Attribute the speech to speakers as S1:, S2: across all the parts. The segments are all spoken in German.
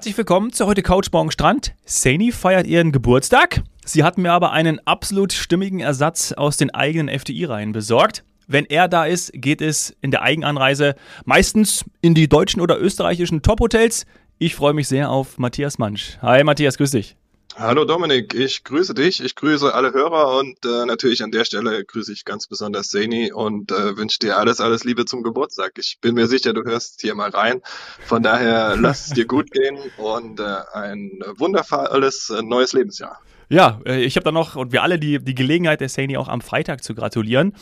S1: Herzlich willkommen zu heute Couchmorgen Strand. Saini feiert ihren Geburtstag. Sie hat mir aber einen absolut stimmigen Ersatz aus den eigenen FDI-Reihen besorgt. Wenn er da ist, geht es in der Eigenanreise meistens in die deutschen oder österreichischen Top-Hotels. Ich freue mich sehr auf Matthias Mansch. Hi Matthias, grüß dich.
S2: Hallo Dominik, ich grüße dich, ich grüße alle Hörer und äh, natürlich an der Stelle grüße ich ganz besonders Seni und äh, wünsche dir alles, alles Liebe zum Geburtstag. Ich bin mir sicher, du hörst hier mal rein. Von daher lass es dir gut gehen und äh, ein wundervolles äh, neues Lebensjahr.
S1: Ja, äh, ich habe dann noch und wir alle die, die Gelegenheit, der Saini auch am Freitag zu gratulieren.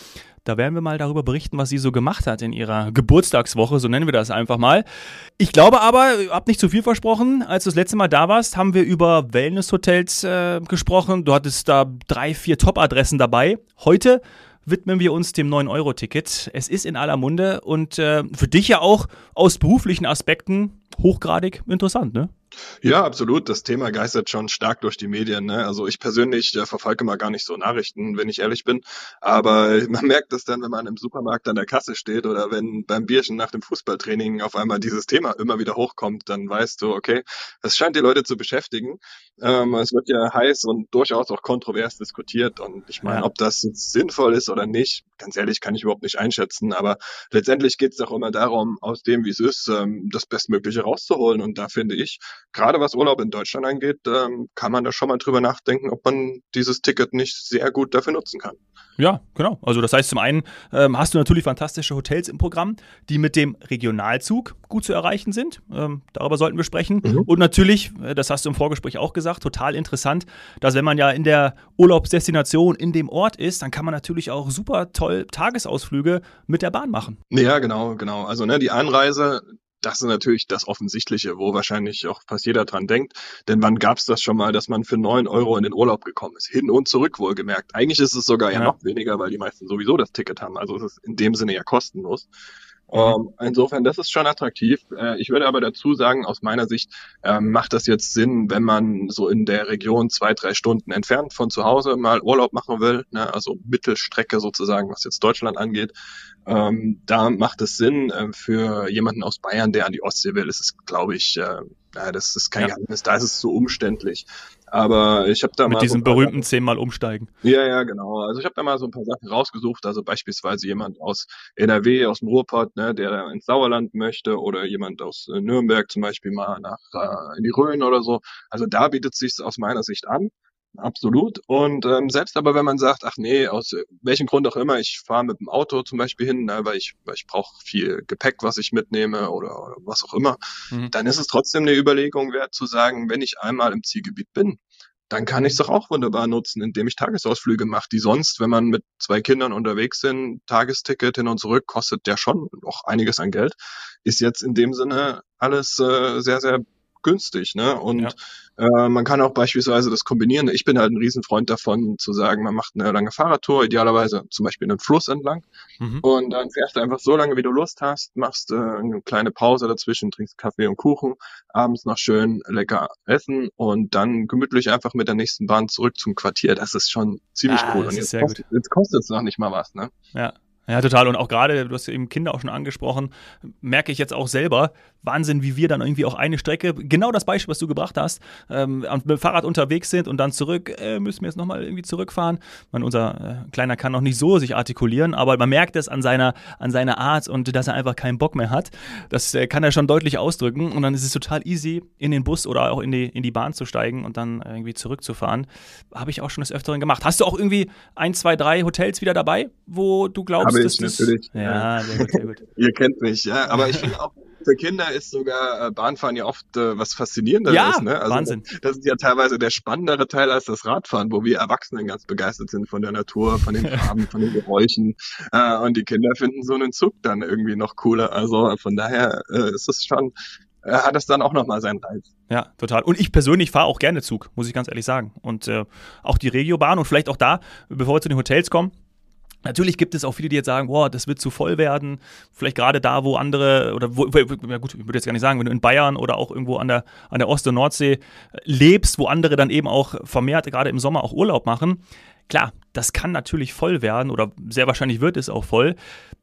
S1: Da werden wir mal darüber berichten, was sie so gemacht hat in ihrer Geburtstagswoche, so nennen wir das einfach mal. Ich glaube aber, ich habe nicht zu viel versprochen. Als du das letzte Mal da warst, haben wir über Wellnesshotels äh, gesprochen. Du hattest da drei, vier Top-Adressen dabei. Heute widmen wir uns dem 9-Euro-Ticket. Es ist in aller Munde und äh, für dich ja auch aus beruflichen Aspekten hochgradig interessant, ne?
S2: Ja, absolut. Das Thema geistert schon stark durch die Medien. Ne? Also ich persönlich äh, verfolge mal gar nicht so Nachrichten, wenn ich ehrlich bin. Aber man merkt es dann, wenn man im Supermarkt an der Kasse steht oder wenn beim Bierchen nach dem Fußballtraining auf einmal dieses Thema immer wieder hochkommt, dann weißt du, okay, es scheint die Leute zu beschäftigen. Ähm, es wird ja heiß und durchaus auch kontrovers diskutiert. Und ich meine, ja. ob das sinnvoll ist oder nicht, ganz ehrlich, kann ich überhaupt nicht einschätzen. Aber letztendlich geht es doch immer darum, aus dem, wie es ist, ähm, das Bestmögliche rauszuholen. Und da finde ich, gerade was Urlaub in Deutschland angeht, ähm, kann man da schon mal drüber nachdenken, ob man dieses Ticket nicht sehr gut dafür nutzen kann.
S1: Ja, genau. Also das heißt, zum einen ähm, hast du natürlich fantastische Hotels im Programm, die mit dem Regionalzug gut zu erreichen sind. Ähm, darüber sollten wir sprechen. Mhm. Und natürlich, äh, das hast du im Vorgespräch auch gesagt, total interessant, dass wenn man ja in der Urlaubsdestination in dem Ort ist, dann kann man natürlich auch super toll Tagesausflüge mit der Bahn machen.
S2: Ja, genau, genau. Also ne, die Anreise, das ist natürlich das Offensichtliche, wo wahrscheinlich auch fast jeder dran denkt. Denn wann gab es das schon mal, dass man für neun Euro in den Urlaub gekommen ist? Hin und zurück wohlgemerkt. Eigentlich ist es sogar ja, ja noch weniger, weil die meisten sowieso das Ticket haben. Also es ist in dem Sinne ja kostenlos. Mhm. Ähm, insofern, das ist schon attraktiv. Äh, ich würde aber dazu sagen, aus meiner Sicht ähm, macht das jetzt Sinn, wenn man so in der Region zwei, drei Stunden entfernt von zu Hause mal Urlaub machen will, ne? also Mittelstrecke sozusagen, was jetzt Deutschland angeht. Ähm, da macht es Sinn äh, für jemanden aus Bayern, der an die Ostsee will, ist es, glaube ich, äh, ja, das ist kein ja. Geheimnis, da ist es zu umständlich. Aber ich habe da
S1: Mit
S2: mal.
S1: Mit diesem so berühmten zehnmal umsteigen.
S2: Ja, ja, genau. Also ich habe da mal so ein paar Sachen rausgesucht. Also beispielsweise jemand aus NRW, aus dem Ruhrpott, ne, der ins Sauerland möchte oder jemand aus äh, Nürnberg zum Beispiel mal nach äh, in die Rhön oder so. Also da bietet es sich aus meiner Sicht an. Absolut. Und ähm, selbst aber, wenn man sagt, ach nee, aus welchem Grund auch immer, ich fahre mit dem Auto zum Beispiel hin, ne, weil ich, weil ich brauche viel Gepäck, was ich mitnehme oder, oder was auch immer, mhm. dann ist es trotzdem eine Überlegung wert zu sagen, wenn ich einmal im Zielgebiet bin, dann kann ich es doch auch wunderbar nutzen, indem ich Tagesausflüge mache, die sonst, wenn man mit zwei Kindern unterwegs sind, Tagesticket hin und zurück, kostet ja schon noch einiges an Geld, ist jetzt in dem Sinne alles äh, sehr, sehr günstig, ne? Und ja. äh, man kann auch beispielsweise das kombinieren. Ich bin halt ein Riesenfreund davon, zu sagen, man macht eine lange Fahrradtour, idealerweise zum Beispiel einen Fluss entlang. Mhm. Und dann fährst du einfach so lange, wie du Lust hast, machst äh, eine kleine Pause dazwischen, trinkst Kaffee und Kuchen, abends noch schön lecker essen und dann gemütlich einfach mit der nächsten Bahn zurück zum Quartier. Das ist schon ziemlich ah, cool. Und jetzt, kostet, jetzt kostet es noch nicht mal was, ne?
S1: Ja. Ja, total. Und auch gerade, du hast eben Kinder auch schon angesprochen, merke ich jetzt auch selber, Wahnsinn, wie wir dann irgendwie auch eine Strecke, genau das Beispiel, was du gebracht hast, ähm, mit dem Fahrrad unterwegs sind und dann zurück, äh, müssen wir jetzt nochmal irgendwie zurückfahren. Man, unser äh, Kleiner kann noch nicht so sich artikulieren, aber man merkt es an seiner, an seiner Art und dass er einfach keinen Bock mehr hat. Das äh, kann er schon deutlich ausdrücken und dann ist es total easy, in den Bus oder auch in die, in die Bahn zu steigen und dann irgendwie zurückzufahren. Habe ich auch schon des Öfteren gemacht. Hast du auch irgendwie ein, zwei, drei Hotels wieder dabei, wo du glaubst,
S2: Habe ich, dass natürlich. Das, ja, sehr gut, sehr gut. Ihr kennt mich, ja. Aber ich finde auch, für Kinder ist sogar äh, Bahnfahren ja oft äh, was Faszinierendes.
S1: Ja,
S2: ne?
S1: also, Wahnsinn.
S2: Das ist ja teilweise der spannendere Teil als das Radfahren, wo wir Erwachsenen ganz begeistert sind von der Natur, von den Farben, von den Geräuschen. Äh, und die Kinder finden so einen Zug dann irgendwie noch cooler. Also von daher äh, ist es schon äh, hat es dann auch nochmal seinen Reiz.
S1: Ja, total. Und ich persönlich fahre auch gerne Zug, muss ich ganz ehrlich sagen. Und äh, auch die Regiobahn und vielleicht auch da, bevor wir zu den Hotels kommen, Natürlich gibt es auch viele, die jetzt sagen, boah, das wird zu voll werden. Vielleicht gerade da, wo andere, oder wo, ja gut, ich würde jetzt gar nicht sagen, wenn du in Bayern oder auch irgendwo an der, an der Ost- und Nordsee lebst, wo andere dann eben auch vermehrt, gerade im Sommer auch Urlaub machen. Klar, das kann natürlich voll werden oder sehr wahrscheinlich wird es auch voll.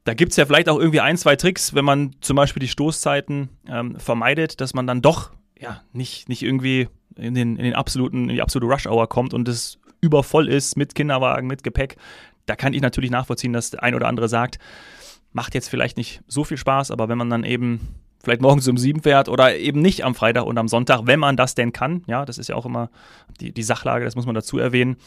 S1: Da gibt es ja vielleicht auch irgendwie ein, zwei Tricks, wenn man zum Beispiel die Stoßzeiten ähm, vermeidet, dass man dann doch ja, nicht, nicht irgendwie in den, in den absoluten, in die absolute Rush-Hour kommt und es übervoll ist mit Kinderwagen, mit Gepäck. Da kann ich natürlich nachvollziehen, dass der ein oder andere sagt, macht jetzt vielleicht nicht so viel Spaß, aber wenn man dann eben vielleicht morgens um sieben fährt oder eben nicht am Freitag und am Sonntag, wenn man das denn kann. Ja, das ist ja auch immer die, die Sachlage, das muss man dazu erwähnen.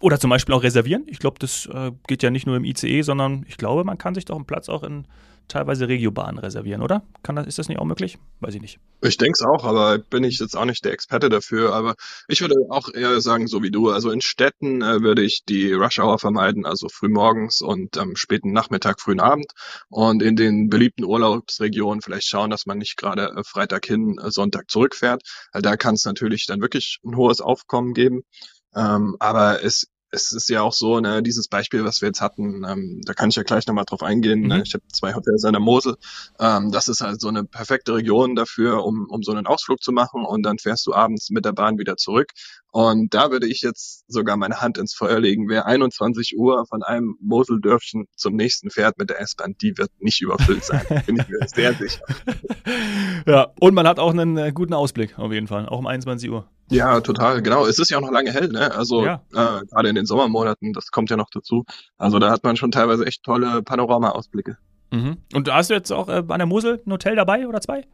S1: Oder zum Beispiel auch reservieren. Ich glaube, das äh, geht ja nicht nur im ICE, sondern ich glaube, man kann sich doch einen Platz auch in teilweise Regiobahnen reservieren, oder? Kann das, ist das nicht auch möglich? Weiß ich nicht.
S2: Ich denke es auch, aber bin ich jetzt auch nicht der Experte dafür. Aber ich würde auch eher sagen, so wie du. Also in Städten äh, würde ich die Rush Hour vermeiden, also frühmorgens und am ähm, späten Nachmittag, frühen Abend. Und in den beliebten Urlaubsregionen vielleicht schauen, dass man nicht gerade äh, Freitag hin, äh, Sonntag zurückfährt. Da kann es natürlich dann wirklich ein hohes Aufkommen geben. Ähm, aber es es ist ja auch so, ne, dieses Beispiel, was wir jetzt hatten, ähm, da kann ich ja gleich nochmal drauf eingehen. Ne? Mhm. Ne? Ich habe zwei Hotels an der Mosel. Ähm, das ist halt so eine perfekte Region dafür, um, um so einen Ausflug zu machen und dann fährst du abends mit der Bahn wieder zurück. Und da würde ich jetzt sogar meine Hand ins Feuer legen. Wer 21 Uhr von einem Moseldörfchen zum nächsten fährt mit der S-Bahn, die wird nicht überfüllt sein. Bin ich mir sehr sicher.
S1: Ja, und man hat auch einen äh, guten Ausblick auf jeden Fall, auch um 21 Uhr.
S2: Ja, total, genau. Es ist ja auch noch lange hell, ne? Also ja. äh, gerade in den Sommermonaten, das kommt ja noch dazu. Also da hat man schon teilweise echt tolle Panorama-Ausblicke.
S1: Mhm. Und hast du jetzt auch äh, an der Mosel ein Hotel dabei oder zwei?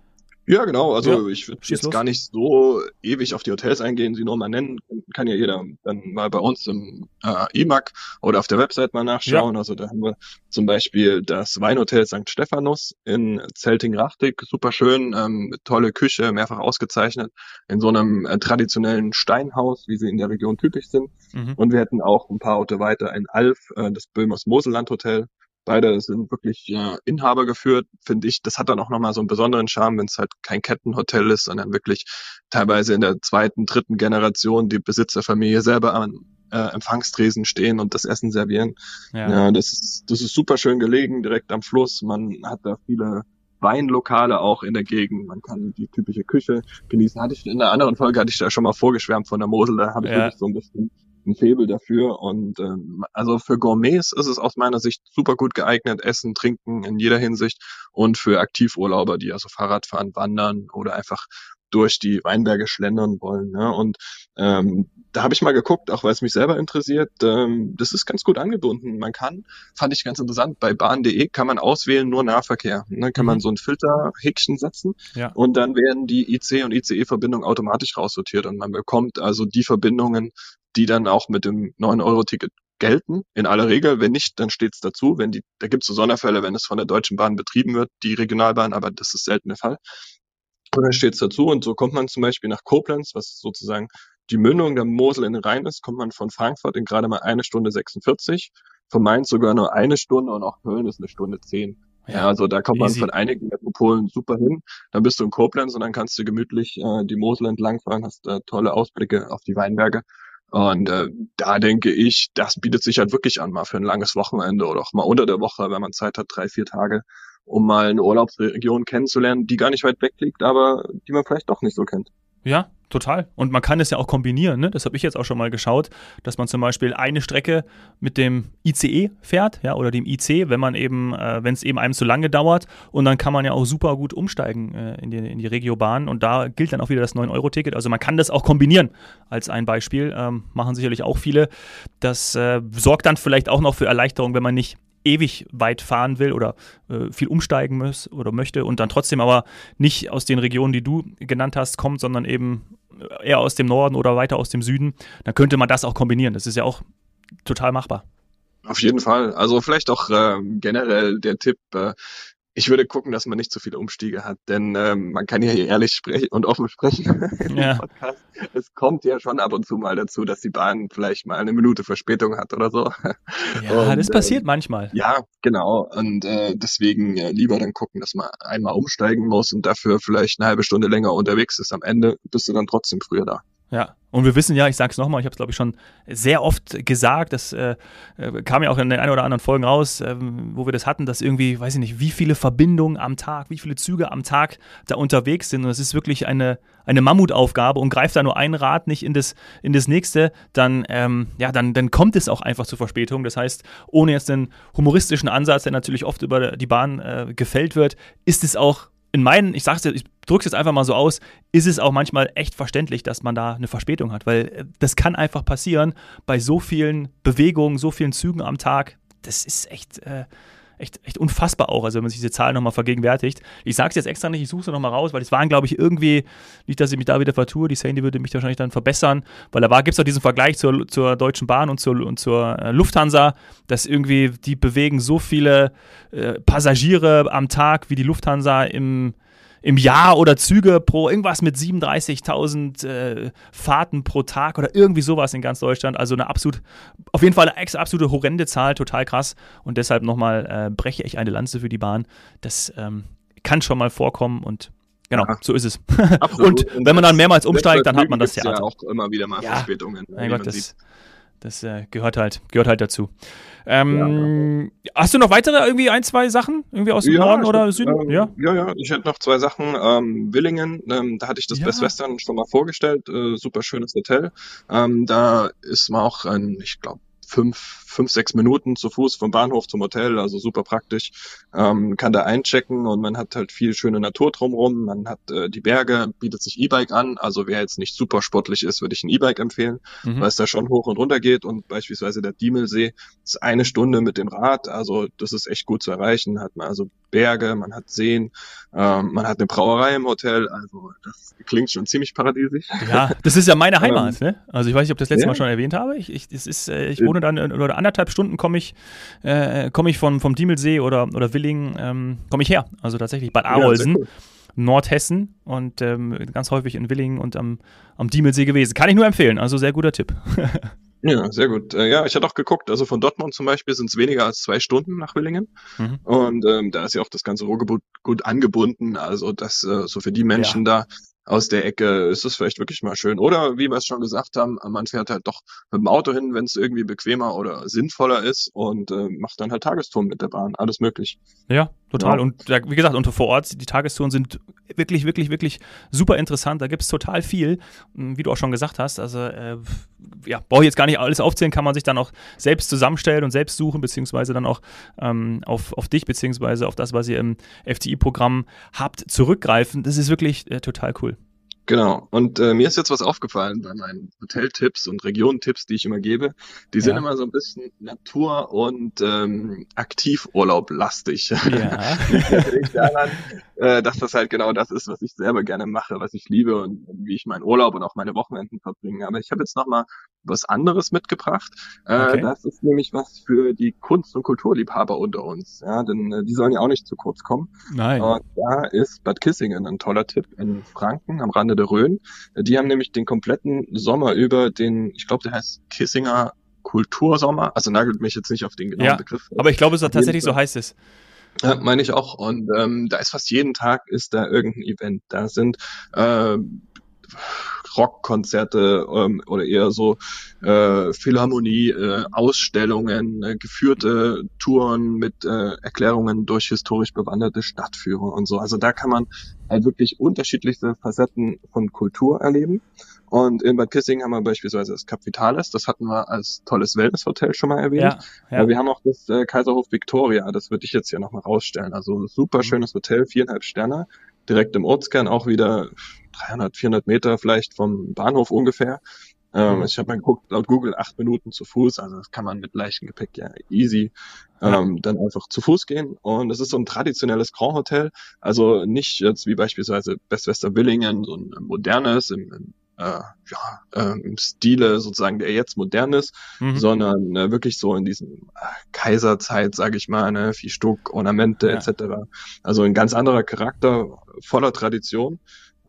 S2: Ja, genau. Also ja, ich würde jetzt los. gar nicht so ewig auf die Hotels eingehen, sie nur mal nennen. Kann ja jeder dann mal bei uns im äh, EMAG oder auf der Website mal nachschauen. Ja. Also da haben wir zum Beispiel das Weinhotel St. Stephanus in Zelting-Rachtig. Super schön, ähm, tolle Küche, mehrfach ausgezeichnet. In so einem äh, traditionellen Steinhaus, wie sie in der Region typisch sind. Mhm. Und wir hätten auch ein paar Orte weiter in Alf, äh, das Böhmers Moselland Hotel. Beide sind wirklich ja, Inhaber geführt, finde ich. Das hat dann auch nochmal so einen besonderen Charme, wenn es halt kein Kettenhotel ist, sondern wirklich teilweise in der zweiten, dritten Generation die Besitzerfamilie selber an äh, Empfangstresen stehen und das Essen servieren. Ja. ja, das ist, das ist super schön gelegen, direkt am Fluss. Man hat da viele Weinlokale auch in der Gegend. Man kann die typische Küche genießen. Hatte ich in einer anderen Folge hatte ich da schon mal vorgeschwärmt von der Mosel. Da habe ich ja. wirklich so ein bisschen ein Faible dafür. Und ähm, also für Gourmets ist es aus meiner Sicht super gut geeignet, Essen, Trinken in jeder Hinsicht. Und für Aktivurlauber, die also Fahrrad fahren, wandern oder einfach durch die Weinberge schlendern wollen. Ne? Und ähm, da habe ich mal geguckt, auch weil es mich selber interessiert. Ähm, das ist ganz gut angebunden. Man kann, fand ich ganz interessant, bei bahn.de kann man auswählen nur Nahverkehr. Dann kann man mhm. so ein Filterhäkchen setzen ja. und dann werden die IC und ICE-Verbindungen automatisch raussortiert und man bekommt also die Verbindungen, die dann auch mit dem 9-Euro-Ticket gelten, in aller Regel. Wenn nicht, dann steht es dazu. Wenn die, da gibt es so Sonderfälle, wenn es von der Deutschen Bahn betrieben wird, die Regionalbahn, aber das ist selten der Fall. Und dann steht es dazu und so kommt man zum Beispiel nach Koblenz, was sozusagen die Mündung der Mosel in den Rhein ist, kommt man von Frankfurt in gerade mal eine Stunde 46, von Mainz sogar nur eine Stunde und auch Köln ist eine Stunde zehn. Ja, also da kommt man von einigen Metropolen super hin. Dann bist du in Koblenz und dann kannst du gemütlich äh, die Mosel entlangfahren, hast äh, tolle Ausblicke auf die Weinberge. Und äh, da denke ich, das bietet sich halt wirklich an, mal für ein langes Wochenende oder auch mal unter der Woche, wenn man Zeit hat, drei, vier Tage, um mal eine Urlaubsregion kennenzulernen, die gar nicht weit weg liegt, aber die man vielleicht doch nicht so kennt.
S1: Ja, total. Und man kann es ja auch kombinieren. Ne? Das habe ich jetzt auch schon mal geschaut, dass man zum Beispiel eine Strecke mit dem ICE fährt, ja, oder dem IC, wenn man eben, äh, wenn es eben einem zu lange dauert. Und dann kann man ja auch super gut umsteigen äh, in, die, in die Regiobahn. Und da gilt dann auch wieder das 9-Euro-Ticket. Also man kann das auch kombinieren als ein Beispiel. Ähm, machen sicherlich auch viele. Das äh, sorgt dann vielleicht auch noch für Erleichterung, wenn man nicht ewig weit fahren will oder äh, viel umsteigen muss oder möchte und dann trotzdem aber nicht aus den Regionen, die du genannt hast, kommt, sondern eben eher aus dem Norden oder weiter aus dem Süden, dann könnte man das auch kombinieren. Das ist ja auch total machbar.
S2: Auf jeden Fall. Also vielleicht auch äh, generell der Tipp, äh, ich würde gucken, dass man nicht zu viele Umstiege hat, denn ähm, man kann ja hier ehrlich sprechen und offen sprechen ja. Podcast. Es kommt ja schon ab und zu mal dazu, dass die Bahn vielleicht mal eine Minute Verspätung hat oder so.
S1: Ja, und, das passiert äh, manchmal.
S2: Ja, genau. Und äh, deswegen äh, lieber dann gucken, dass man einmal umsteigen muss und dafür vielleicht eine halbe Stunde länger unterwegs ist. Am Ende bist du dann trotzdem früher da.
S1: Ja, und wir wissen ja, ich sage es nochmal, ich habe es glaube ich schon sehr oft gesagt, das äh, äh, kam ja auch in den ein oder anderen Folgen raus, äh, wo wir das hatten, dass irgendwie, weiß ich nicht, wie viele Verbindungen am Tag, wie viele Züge am Tag da unterwegs sind. Und es ist wirklich eine, eine Mammutaufgabe und greift da nur ein Rad nicht in das, in das nächste, dann, ähm, ja, dann, dann kommt es auch einfach zur Verspätung. Das heißt, ohne jetzt den humoristischen Ansatz, der natürlich oft über die Bahn äh, gefällt wird, ist es auch in meinen, ich sage es, ich drücke es jetzt einfach mal so aus, ist es auch manchmal echt verständlich, dass man da eine Verspätung hat, weil äh, das kann einfach passieren bei so vielen Bewegungen, so vielen Zügen am Tag. Das ist echt, äh, echt, echt unfassbar auch, also wenn man sich diese Zahlen nochmal vergegenwärtigt. Ich sage es jetzt extra nicht, ich suche sie nochmal raus, weil es waren, glaube ich, irgendwie, nicht, dass ich mich da wieder vertue, die Sandy würde mich wahrscheinlich dann verbessern, weil da gibt es auch diesen Vergleich zur, zur Deutschen Bahn und zur, und zur äh, Lufthansa, dass irgendwie die bewegen so viele äh, Passagiere am Tag wie die Lufthansa im im Jahr oder Züge pro irgendwas mit 37.000 äh, Fahrten pro Tag oder irgendwie sowas in ganz Deutschland. Also eine absolut, auf jeden Fall eine absolute horrende Zahl, total krass. Und deshalb nochmal äh, breche ich eine Lanze für die Bahn. Das ähm, kann schon mal vorkommen und Genau, ja. so ist es. und wenn man dann mehrmals umsteigt, dann hat man das Theater.
S2: Ja, auch immer wieder mal ja. Verspätungen.
S1: Mein Gott, das, das äh, gehört halt, gehört halt dazu. Ähm, ja. Hast du noch weitere irgendwie ein, zwei Sachen irgendwie aus dem ja, Norden oder Süden?
S2: Ähm, ja? ja, ja, ich hätte noch zwei Sachen. Ähm, Willingen, ähm, da hatte ich das ja. Best Western schon mal vorgestellt. Äh, super schönes Hotel. Ähm, da ist man auch ein, ich glaube, fünf, fünf, sechs Minuten zu Fuß vom Bahnhof zum Hotel, also super praktisch. Ähm, kann da einchecken und man hat halt viel schöne Natur drumherum. Man hat äh, die Berge, bietet sich E-Bike an. Also wer jetzt nicht super sportlich ist, würde ich ein E-Bike empfehlen, mhm. weil es da schon hoch und runter geht. Und beispielsweise der Diemelsee ist eine Stunde mit dem Rad. Also das ist echt gut zu erreichen. Hat man also Berge, man hat Seen, ähm, man hat eine Brauerei im Hotel. Also das klingt schon ziemlich paradiesisch.
S1: Ja, das ist ja meine Heimat. ne? Also ich weiß nicht, ob das letzte ja. Mal schon erwähnt habe. Ich, ich, das ist, äh, ich wohne dann oder anderthalb Stunden komme ich, äh, komme ich von, vom Diemelsee oder, oder Willingen, ähm, komme ich her. Also tatsächlich Bad Arolsen. Ja, Nordhessen und ähm, ganz häufig in Willingen und am, am Diemelsee gewesen. Kann ich nur empfehlen, also sehr guter Tipp.
S2: Ja, sehr gut. Äh, ja, ich hatte auch geguckt, also von Dortmund zum Beispiel sind es weniger als zwei Stunden nach Willingen. Mhm. Und ähm, da ist ja auch das ganze Ruhrgebiet gut angebunden. Also das äh, so für die Menschen ja. da aus der Ecke ist es vielleicht wirklich mal schön. Oder wie wir es schon gesagt haben, man fährt halt doch mit dem Auto hin, wenn es irgendwie bequemer oder sinnvoller ist und äh, macht dann halt Tagestouren mit der Bahn. Alles möglich.
S1: Ja, total. Ja. Und wie gesagt, und vor Ort, die Tagestouren sind wirklich, wirklich, wirklich super interessant. Da gibt es total viel, hm, wie du auch schon gesagt hast. Also, äh, ja, brauche ich jetzt gar nicht alles aufzählen, kann man sich dann auch selbst zusammenstellen und selbst suchen, beziehungsweise dann auch ähm, auf, auf dich, beziehungsweise auf das, was ihr im FTI-Programm habt, zurückgreifen. Das ist wirklich äh, total cool.
S2: Genau. Und äh, mir ist jetzt was aufgefallen bei meinen Hoteltipps und Regionentipps, die ich immer gebe. Die ja. sind immer so ein bisschen Natur- und ähm, Aktivurlaub lastig. Ja. daran, äh, dass das halt genau das ist, was ich selber gerne mache, was ich liebe und wie ich meinen Urlaub und auch meine Wochenenden verbringe. Aber ich habe jetzt noch mal was anderes mitgebracht. Äh, okay. Das ist nämlich was für die Kunst- und Kulturliebhaber unter uns. Ja, denn äh, die sollen ja auch nicht zu kurz kommen.
S1: Nein. Und
S2: da ist Bad Kissingen ein toller Tipp in Franken am Rande der Rhön. Die haben nämlich den kompletten Sommer über den, ich glaube, der heißt Kissinger Kultursommer. Also nagelt mich jetzt nicht auf den genauen ja, Begriff.
S1: Aber ich glaube, es tatsächlich so heißt es.
S2: Ja, meine ich auch. Und ähm, da ist fast jeden Tag ist da irgendein Event. Da sind äh, Rockkonzerte ähm, oder eher so äh, Philharmonie, äh, Ausstellungen, äh, geführte Touren mit äh, Erklärungen durch historisch bewanderte Stadtführer und so. Also da kann man halt wirklich unterschiedlichste Facetten von Kultur erleben. Und in Bad Kissing haben wir beispielsweise das Capitales, das hatten wir als tolles Wellnesshotel schon mal erwähnt. Ja, ja. Aber wir haben auch das äh, Kaiserhof Victoria, das würde ich jetzt hier nochmal rausstellen. Also super mhm. schönes Hotel, viereinhalb Sterne, direkt im Ortskern, auch wieder 300, 400 Meter vielleicht vom Bahnhof ungefähr. Ähm, mhm. Ich habe mal geguckt, laut Google acht Minuten zu Fuß, also das kann man mit leichtem Gepäck ja easy ähm, dann einfach zu Fuß gehen. Und es ist so ein traditionelles Grand Hotel, also nicht jetzt wie beispielsweise Best Wester Billingen, so ein modernes im, im äh, ja, äh, im Stile sozusagen, der jetzt modern ist, mhm. sondern äh, wirklich so in diesem äh, Kaiserzeit, sage ich mal, ne, viel Stuck, Ornamente ja. etc. Also ein ganz anderer Charakter, voller Tradition.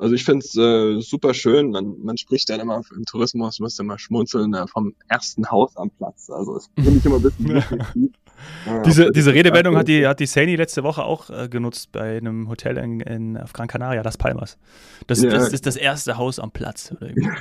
S2: Also ich finde es äh, super schön. Man, man spricht dann immer im Tourismus, müsste mal schmunzeln, äh, vom ersten Haus am Platz. Also es finde ich immer ein bisschen
S1: diese, diese Redewendung hat die, hat die Sani letzte Woche auch äh, genutzt bei einem Hotel in, in, auf Gran Canaria, Las Palmas. Das, ja. das ist das erste Haus am Platz.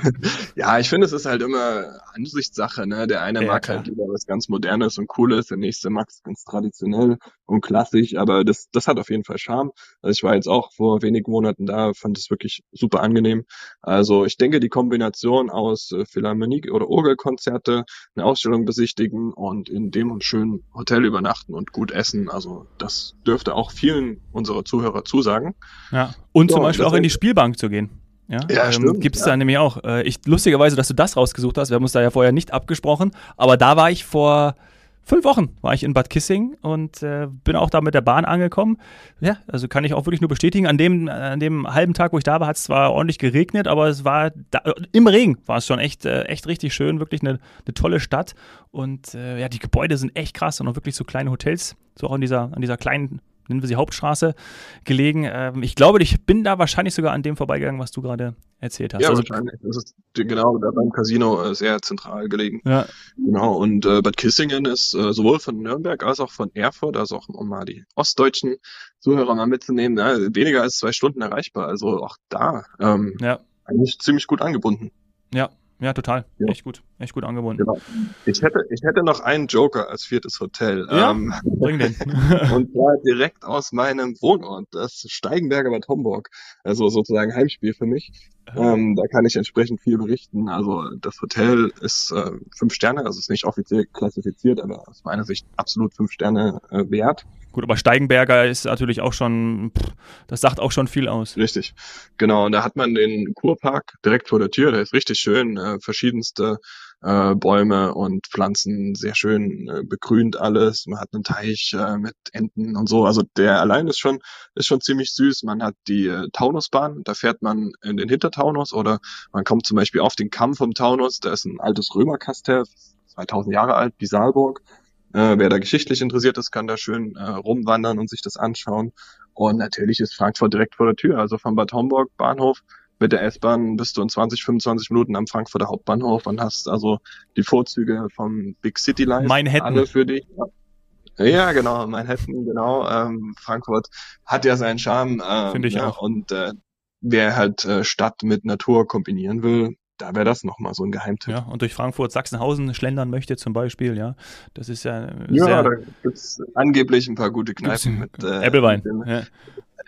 S2: ja, ich finde, es ist halt immer Ansichtssache. Ne? Der eine ja, mag klar. halt lieber was ganz Modernes und Cooles, der nächste mag es ganz traditionell und klassisch, aber das, das hat auf jeden Fall Charme. Also ich war jetzt auch vor wenigen Monaten da, fand es wirklich wirklich super angenehm. Also ich denke, die Kombination aus äh, Philharmonie oder Orgelkonzerte, eine Ausstellung besichtigen und in dem schönen Hotel übernachten und gut essen, also das dürfte auch vielen unserer Zuhörer zusagen.
S1: Ja, und so, zum Beispiel auch in die Spielbank zu gehen. Ja,
S2: ja ähm, stimmt.
S1: Gibt es
S2: ja.
S1: da nämlich auch. Äh, ich, lustigerweise, dass du das rausgesucht hast. Wir haben uns da ja vorher nicht abgesprochen. Aber da war ich vor fünf Wochen war ich in Bad Kissing und äh, bin auch da mit der Bahn angekommen. Ja, also kann ich auch wirklich nur bestätigen. An dem, an dem halben Tag, wo ich da war, hat es zwar ordentlich geregnet, aber es war da, im Regen war es schon echt, äh, echt richtig schön, wirklich eine, eine tolle Stadt. Und äh, ja, die Gebäude sind echt krass und auch wirklich so kleine Hotels, so auch an dieser, an dieser kleinen nennen wir sie Hauptstraße, gelegen. Ähm, ich glaube, ich bin da wahrscheinlich sogar an dem vorbeigegangen, was du gerade erzählt hast.
S2: Ja, also, wahrscheinlich. Das ist genau da beim Casino äh, sehr zentral gelegen.
S1: Ja.
S2: Genau. Und äh, Bad Kissingen ist äh, sowohl von Nürnberg als auch von Erfurt, also auch um mal die ostdeutschen Zuhörer mal mitzunehmen, ja, weniger als zwei Stunden erreichbar. Also auch da ähm,
S1: ja.
S2: eigentlich ziemlich gut angebunden.
S1: Ja, ja, total. Ja. Echt gut. Echt gut angebunden.
S2: Genau. Ich hätte, ich hätte noch einen Joker als viertes Hotel.
S1: Ja, ähm, bring den.
S2: und zwar direkt aus meinem Wohnort, das Steigenberger Bad Homburg. Also sozusagen Heimspiel für mich. Ähm, da kann ich entsprechend viel berichten. Also das Hotel ist äh, fünf Sterne, also ist nicht offiziell klassifiziert, aber aus meiner Sicht absolut fünf Sterne äh, wert.
S1: Gut, aber Steigenberger ist natürlich auch schon, pff, das sagt auch schon viel aus.
S2: Richtig, genau. Und da hat man den Kurpark direkt vor der Tür. Der ist richtig schön, äh, verschiedenste äh, Bäume und Pflanzen, sehr schön äh, begrünt alles. Man hat einen Teich äh, mit Enten und so. Also der allein ist schon ist schon ziemlich süß. Man hat die äh, Taunusbahn, da fährt man in den Hintertaunus oder man kommt zum Beispiel auf den Kamm vom Taunus. Da ist ein altes Römerkastell, 2000 Jahre alt, die Saalburg. Äh, wer da geschichtlich interessiert ist, kann da schön äh, rumwandern und sich das anschauen. Und natürlich ist Frankfurt direkt vor der Tür. Also von Bad Homburg Bahnhof mit der S-Bahn bist du in 20, 25 Minuten am Frankfurter Hauptbahnhof und hast also die Vorzüge vom Big City Life.
S1: Manhattan.
S2: Alle für dich. Ja, genau, Manhattan, genau. Ähm, Frankfurt hat ja seinen Charme. Ähm,
S1: Finde ich
S2: ja,
S1: auch.
S2: Und äh, wer halt äh, Stadt mit Natur kombinieren will, da wäre das nochmal so ein Geheimtipp.
S1: Ja, und durch Frankfurt Sachsenhausen schlendern möchte zum Beispiel, ja. Das ist ja
S2: Ja,
S1: sehr,
S2: da gibt's angeblich ein paar gute Kneipen mit äh,
S1: Applewein.
S2: mit
S1: Ja.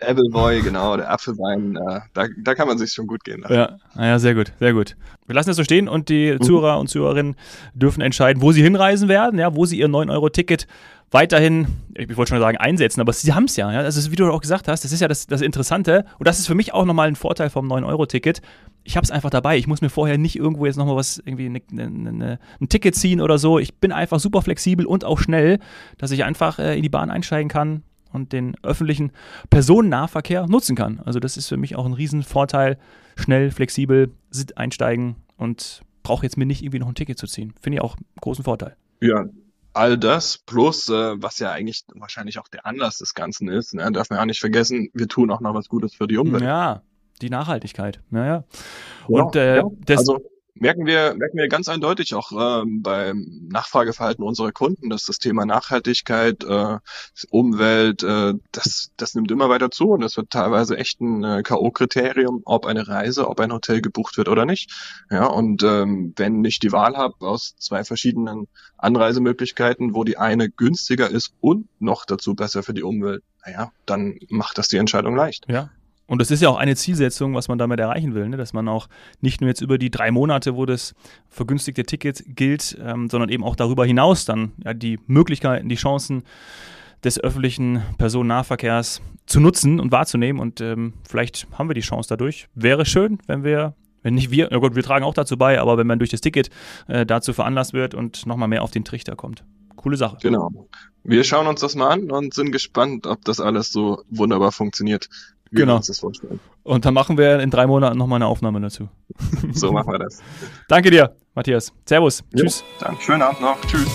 S2: Appleboy, genau, der Apfelwein, äh, da, da kann man sich schon gut gehen lassen.
S1: Ja, naja, sehr gut, sehr gut. Wir lassen es so stehen und die
S2: Mhm.
S1: Zuhörer und Zuhörerinnen dürfen entscheiden, wo sie hinreisen werden, ja, wo sie ihr 9-Euro-Ticket weiterhin, ich wollte schon sagen, einsetzen, aber sie haben es ja, ja. Ist, wie du auch gesagt hast, das ist ja das, das Interessante und das ist für mich auch nochmal ein Vorteil vom 9-Euro-Ticket. Ich habe es einfach dabei. Ich muss mir vorher nicht irgendwo jetzt nochmal was, irgendwie ne, ne, ne, ein Ticket ziehen oder so. Ich bin einfach super flexibel und auch schnell, dass ich einfach äh, in die Bahn einsteigen kann und den öffentlichen Personennahverkehr nutzen kann. Also das ist für mich auch ein Riesenvorteil. Schnell, flexibel, einsteigen und brauche jetzt mir nicht irgendwie noch ein Ticket zu ziehen. Finde ich auch einen großen Vorteil.
S2: Ja, all das plus, äh, was ja eigentlich wahrscheinlich auch der Anlass des Ganzen ist, ne, darf man ja nicht vergessen, wir tun auch noch was Gutes für die Umwelt.
S1: Ja, die Nachhaltigkeit. Ja, ja. Und äh,
S2: ja. also merken wir, merken wir ganz eindeutig auch ähm, beim Nachfrageverhalten unserer Kunden, dass das Thema Nachhaltigkeit, äh, Umwelt, äh, das, das nimmt immer weiter zu und das wird teilweise echt ein äh, K.O.-Kriterium, ob eine Reise, ob ein Hotel gebucht wird oder nicht. Ja, und ähm, wenn ich die Wahl habe aus zwei verschiedenen Anreisemöglichkeiten, wo die eine günstiger ist und noch dazu besser für die Umwelt, naja, dann macht das die Entscheidung leicht.
S1: ja. Und das ist ja auch eine Zielsetzung, was man damit erreichen will, ne? dass man auch nicht nur jetzt über die drei Monate, wo das vergünstigte Ticket gilt, ähm, sondern eben auch darüber hinaus dann ja, die Möglichkeiten, die Chancen des öffentlichen Personennahverkehrs zu nutzen und wahrzunehmen. Und ähm, vielleicht haben wir die Chance dadurch. Wäre schön, wenn wir, wenn nicht wir, ja gut, wir tragen auch dazu bei, aber wenn man durch das Ticket äh, dazu veranlasst wird und nochmal mehr auf den Trichter kommt. Coole Sache.
S2: Genau. Wir schauen uns das mal an und sind gespannt, ob das alles so wunderbar funktioniert, wie
S1: Genau.
S2: uns das vorstellen.
S1: Und dann machen wir in drei Monaten nochmal eine Aufnahme dazu.
S2: So machen wir das.
S1: Danke dir, Matthias. Servus.
S2: Ja.
S1: Tschüss.
S2: Dann schönen Abend noch. Tschüss.